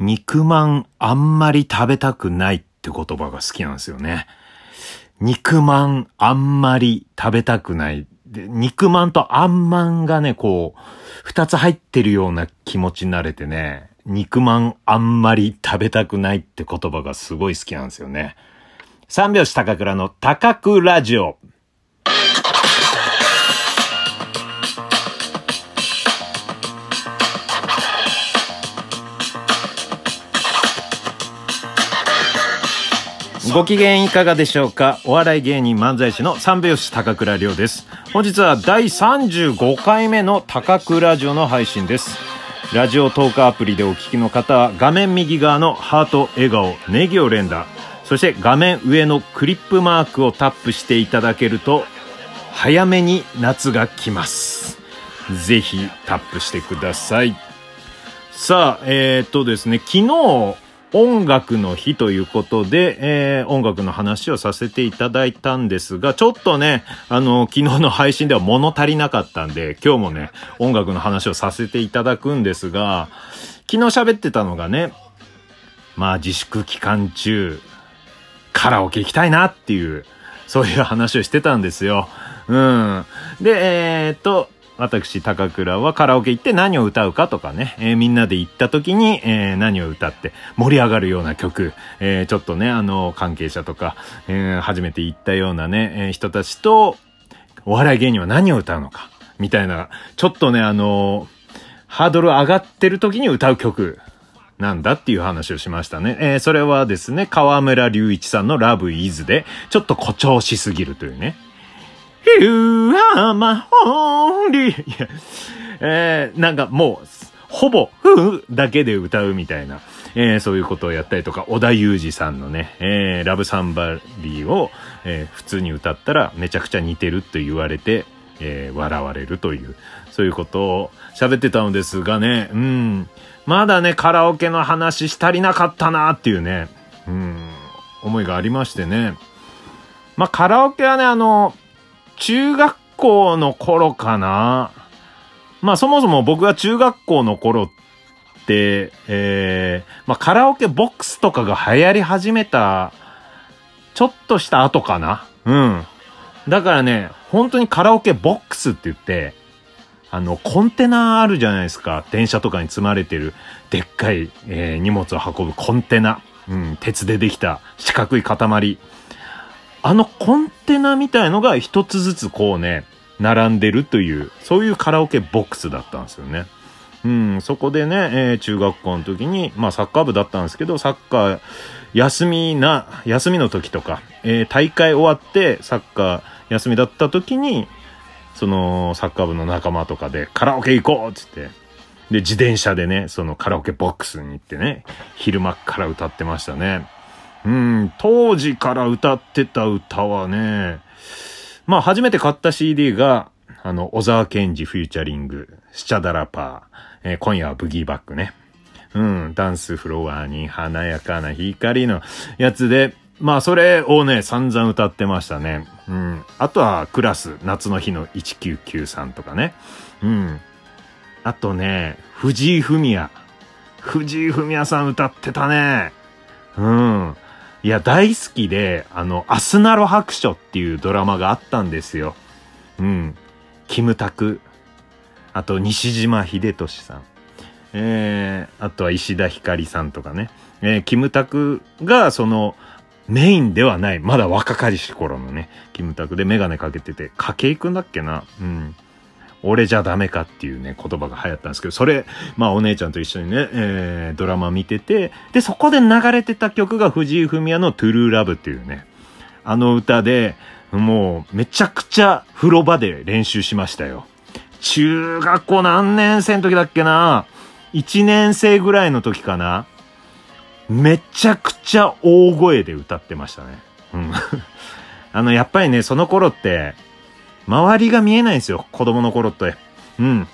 肉まんあんまり食べたくないって言葉が好きなんですよね。肉まんあんまり食べたくない。で、肉まんとあんまんがね、こう、二つ入ってるような気持ちになれてね、肉まんあんまり食べたくないって言葉がすごい好きなんですよね。三拍子高倉の高倉ラジオ。ご機嫌いかがでしょうか？お笑い芸人漫才師の三拍子高倉涼です。本日は第35回目の高倉ラジオの配信です。ラジオトークアプリでお聞きの方は画面右側のハート、笑顔、ネギを連打、そして画面上のクリップマークをタップしていただけると早めに夏が来ます。ぜひタップしてください。さあ、えー、っとですね、昨日、音楽の日ということで、えー、音楽の話をさせていただいたんですが、ちょっとね、あの、昨日の配信では物足りなかったんで、今日もね、音楽の話をさせていただくんですが、昨日喋ってたのがね、まあ自粛期間中、カラオケ行きたいなっていう、そういう話をしてたんですよ。うん。で、えー、っと、私、高倉はカラオケ行って何を歌うかとかね、えーみんなで行った時に、えー何を歌って盛り上がるような曲、えーちょっとね、あの、関係者とか、え初めて行ったようなね、え人たちと、お笑い芸人は何を歌うのか、みたいな、ちょっとね、あのハードル上がってる時に歌う曲なんだっていう話をしましたね。えーそれはですね、河村隆一さんの Love Is で、ちょっと誇張しすぎるというね。You are my only いや、えーなんかもう、ほぼ、ふだけで歌うみたいな、えーそういうことをやったりとか、小田裕二さんのね、えーラブサンバリーを、えー普通に歌ったらめちゃくちゃ似てると言われて、えー笑われるという、そういうことを喋ってたのですがね、うん、まだね、カラオケの話し足りなかったなっていうね、うん、思いがありましてね。まあ、カラオケはね、あの、中学校の頃かな。まあそもそも僕が中学校の頃って、えー、まあカラオケボックスとかが流行り始めた、ちょっとした後かな。うん。だからね、本当にカラオケボックスって言って、あの、コンテナあるじゃないですか。電車とかに積まれてる、でっかい、えー荷物を運ぶコンテナ。うん、鉄でできた四角い塊。あのコンテナみたいのが一つずつこうね、並んでるという、そういうカラオケボックスだったんですよね。うん、そこでね、えー中学校の時に、まあサッカー部だったんですけど、サッカー、休みな、休みの時とか、えー大会終わってサッカー休みだった時に、そのサッカー部の仲間とかでカラオケ行こうっつって、で、自転車でね、そのカラオケボックスに行ってね、昼間から歌ってましたね。うん、当時から歌ってた歌はね、まあ初めて買った CD が、あの、小沢健二フューチャリング、スチャダラパー、えー今夜はブギーバックね。うん、ダンスフロアに華やかな光のやつで、まあそれをね、散々歌ってましたね。うん。あとはクラス、夏の日の1993とかね。うん。あとね、藤井フミヤ。藤井フミヤさん歌ってたね。うん。いや、大好きで、あの、アスナロ白書っていうドラマがあったんですよ。うん。キムタク。あと、西島秀俊さん。えー、あとは石田ひかりさんとかね。えー、キムタクが、その、メインではない。まだ若かりし頃のね、キムタクでメガネかけてて、筧くんだっけな？うん。俺じゃダメかっていうね、言葉が流行ったんですけど、それ、まあお姉ちゃんと一緒にね、えー、ドラマ見てて、で、そこで流れてた曲が藤井フミヤのトゥルーラブっていうね、あの歌で、もうめちゃくちゃ風呂場で練習しましたよ。中学校何年生の時だっけな ?1 年生ぐらいの時かな？めちゃくちゃ大声で歌ってましたね。うん。あの、やっぱりね、その頃って、周りが見えないんですよ。子供の頃って。うん。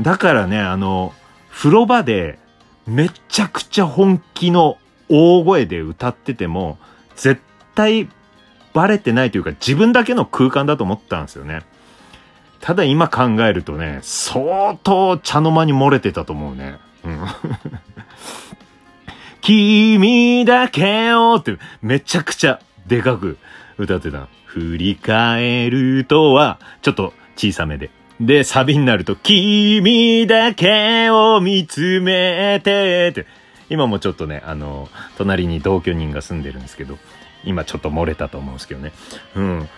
だからね、あの、風呂場でめちゃくちゃ本気の大声で歌ってても、絶対バレてないというか自分だけの空間だと思ったんですよね。ただ今考えるとね、相当茶の間に漏れてたと思うね。うん。君だけをってめちゃくちゃでかく歌ってた。振り返るとは、ちょっと小さめで。で、サビになると、君だけを見つめてって。今もちょっとね、あの、隣に同居人が住んでるんですけど、今ちょっと漏れたと思うんですけどね。うん。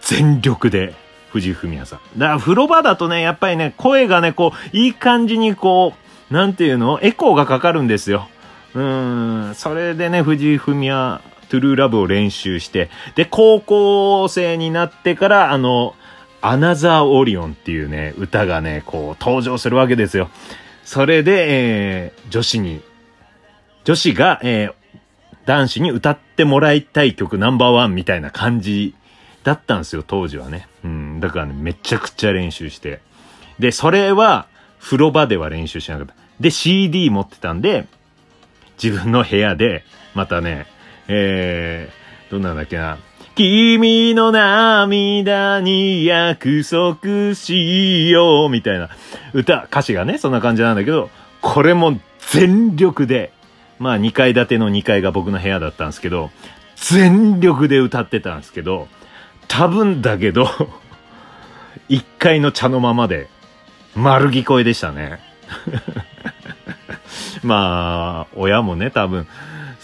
全力で、藤井フミヤさん。だから風呂場だとね、やっぱりね、声がね、こう、いい感じにこう、なんていうの？エコーがかかるんですよ。うん。それでね、藤井フミヤ、トゥルーラブを練習して、で、高校生になってから、あの、アナザーオリオンっていうね、歌がね、こう、登場するわけですよ。それで、えー、女子に、女子が、えー、男子に歌ってもらいたい曲ナンバーワンみたいな感じだったんですよ、当時はね。うん。だからね、めちゃくちゃ練習して。で、それは、風呂場では練習しなかった。で、CD 持ってたんで、自分の部屋で、またね、えー、どんなんだっけな。君の涙に約束しよう、みたいな歌、歌詞がね、そんな感じなんだけど、これも全力で、まあ2階建ての2階が僕の部屋だったんですけど、全力で歌ってたんですけど、多分だけど、1階の茶の間まで丸聞こえでしたね。まあ、親もね、多分、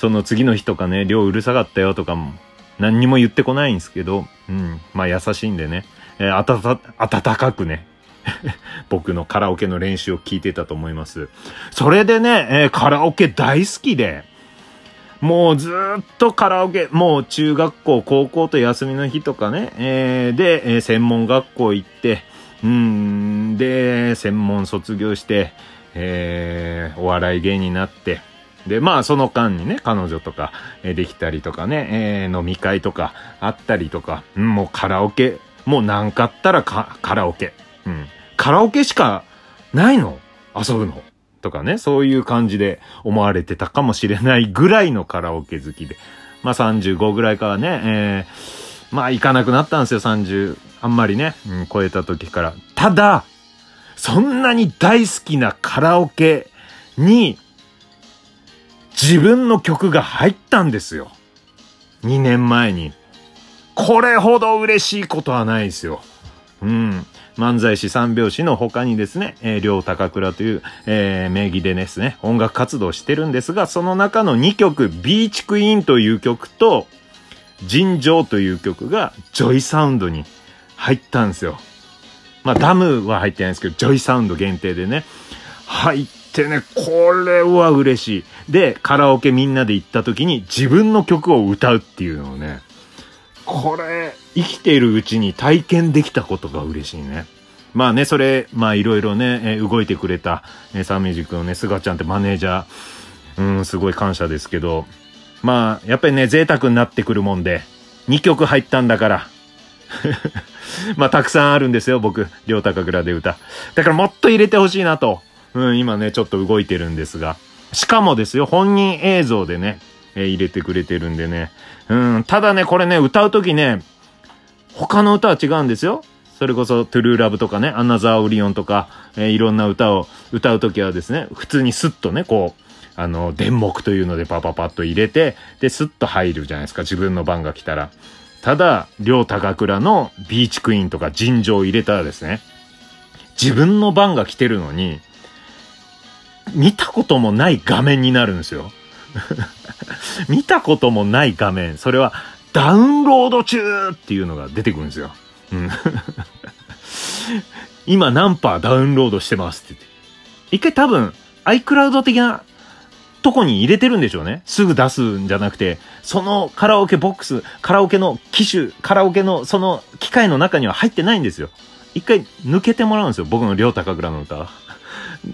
その次の日とかね、量うるさかったよとかも、何にも言ってこないんですけど、うん、まあ優しいんでね、えー、あたた、温かくね、僕のカラオケの練習を聞いてたと思います。それでね、えー、カラオケ大好きで、もうずっとカラオケ、もう中学校、高校と休みの日とかね、えー、で、えー、専門学校行って、うん、で、専門卒業して、えー、お笑い芸人になって、で、まあ、その間にね、彼女とか、え、できたりとかね、えー、飲み会とかあったりとか、うん、もうカラオケ、もうなんかったらカラオケ。うん。カラオケしかないの？遊ぶの？とかね、そういう感じで思われてたかもしれないぐらいのカラオケ好きで。まあ35ぐらいからね、えー、まあ行かなくなったんですよ、30。あんまりね、うん、超えた時から。ただ、そんなに大好きなカラオケに自分の曲が入ったんですよ。2年前に。これほど嬉しいことはないですよ。うん。漫才師三拍子の他にですね、えー、両高倉という、えー、名義でですね、音楽活動してるんですが、その中の2曲、ビーチクイーンという曲と、尋常という曲が、 JOYSOUND に入ったんですよ。まあ、ダムは入ってないんですけど、 JOYSOUND 限定でね、入っってね、これは嬉しい。で、カラオケみんなで行った時に自分の曲を歌うっていうのをね、これ、生きているうちに体験できたことが嬉しいね。まあね、それ、まあいろいろね、え動いてくれた、えサンミュージックのね、菅ちゃんってマネージャー、うん、すごい感謝ですけど、まあ、やっぱりね、贅沢になってくるもんで、2曲入ったんだから、まあ、たくさんあるんですよ、僕、両高倉で歌。だからもっと入れてほしいなと、うん、今ね、ちょっと動いてるんですが。しかもですよ、本人映像でね、えー、入れてくれてるんでね。うん、ただね、これね、歌うときね、他の歌は違うんですよ。それこそ、トゥルーラブとかね、アナザーオリオンとか、えー、いろんな歌を歌うときはですね、普通にスッとね、こう、あの、電目というのでパパパッと入れて、で、スッと入るじゃないですか、自分の番が来たら。ただ、両高倉のビーチクイーンとか尋常を入れたらですね、自分の番が来てるのに、見たこともない画面になるんですよ。見たこともない画面。それは、ダウンロード中っていうのが出てくるんですよ。うん、今何パーダウンロードしてますって言って。一回多分、iCloud 的なとこに入れてるんでしょうね。すぐ出すんじゃなくて、そのカラオケボックス、カラオケの機種、カラオケのその機械の中には入ってないんですよ。一回抜けてもらうんですよ。僕の両高倉の歌は。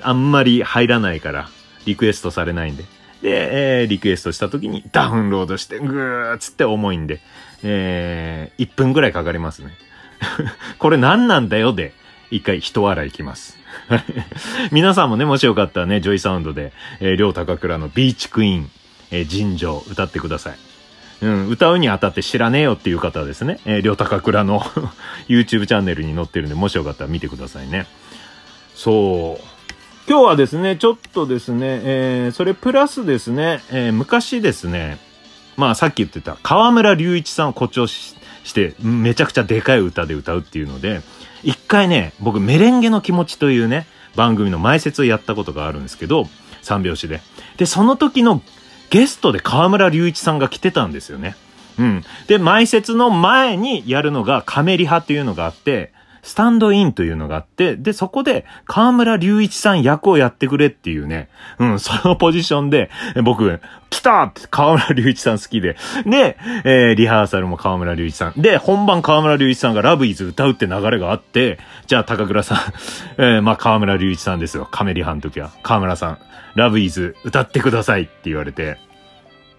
あんまり入らないから、リクエストされないんで。で、えー、リクエストした時にダウンロードして、ぐーっつって重いんで、えー、1分ぐらいかかりますね。これ何なんだよで、一回ひと笑いきます。皆さんもね、もしよかったらね、 JOYSOUND で、えー、りょうたかくらのビーチクイーン、えー、尋常歌ってください。うん、歌うにあたって知らねえよっていう方はですね、えー、りょうたかくらの YouTube チャンネルに載ってるんで、もしよかったら見てくださいね。そう。今日はですね、ちょっとですね、えー、それプラスですね、えー、昔ですね、まあさっき言ってた河村隆一さんを誇張して、めちゃくちゃでかい歌で歌うっていうので、一回ね、僕メレンゲの気持ちというね、番組の前説をやったことがあるんですけど、三拍子で。で、その時のゲストで河村隆一さんが来てたんですよね。うん。で、前説の前にやるのがカメリ派っていうのがあって、スタンドインというのがあって、で、そこで、河村隆一さん役をやってくれっていうね、うん、そのポジションで、僕、来たって河村隆一さん好きで、で、えー、リハーサルも河村隆一さん。で、本番河村隆一さんがラブイズ歌うって流れがあって、じゃあ高倉さん、えー、まあ河村隆一さんですよ。カメリハの時は。河村さん、ラブイズ歌ってくださいって言われて、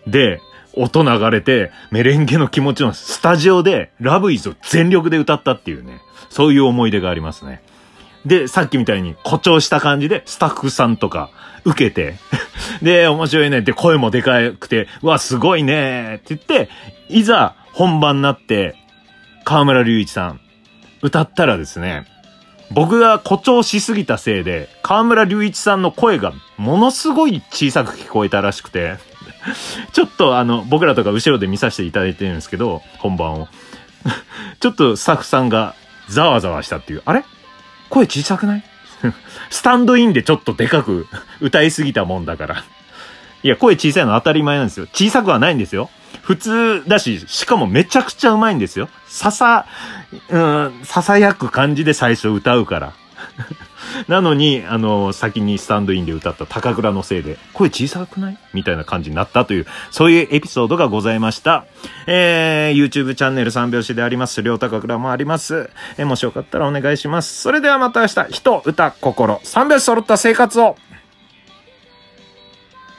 で、音流れて、メレンゲの気持ちのスタジオでラブイズを全力で歌ったっていうね。そういう思い出がありますね。で、さっきみたいに誇張した感じでスタッフさんとか受けて で、面白いねって声もでかくて、うわ、すごいねって言って、いざ本番になって、河村隆一さん、歌ったらですね、僕が誇張しすぎたせいで、河村隆一さんの声がものすごい小さく聞こえたらしくて、ちょっとあの、僕らとか後ろで見させていただいてるんですけど、本番を。ちょっとスタッフさんがざわざわしたっていう。あれ？声小さくない？スタンドインでちょっとでかく歌いすぎたもんだから。いや、声小さいの当たり前なんですよ。小さくはないんですよ。普通だし、しかもめちゃくちゃうまいんですよ。ささ、うん、ささやく感じで最初歌うから。なのに、あの、先にスタンドインで歌った高倉のせいで、声小さくない？みたいな感じになったという、そういうエピソードがございました。えー、YouTube チャンネル三拍子であります。両高倉もあります。えー、もしよかったらお願いします。それではまた明日、人、歌、心、三拍子揃った生活を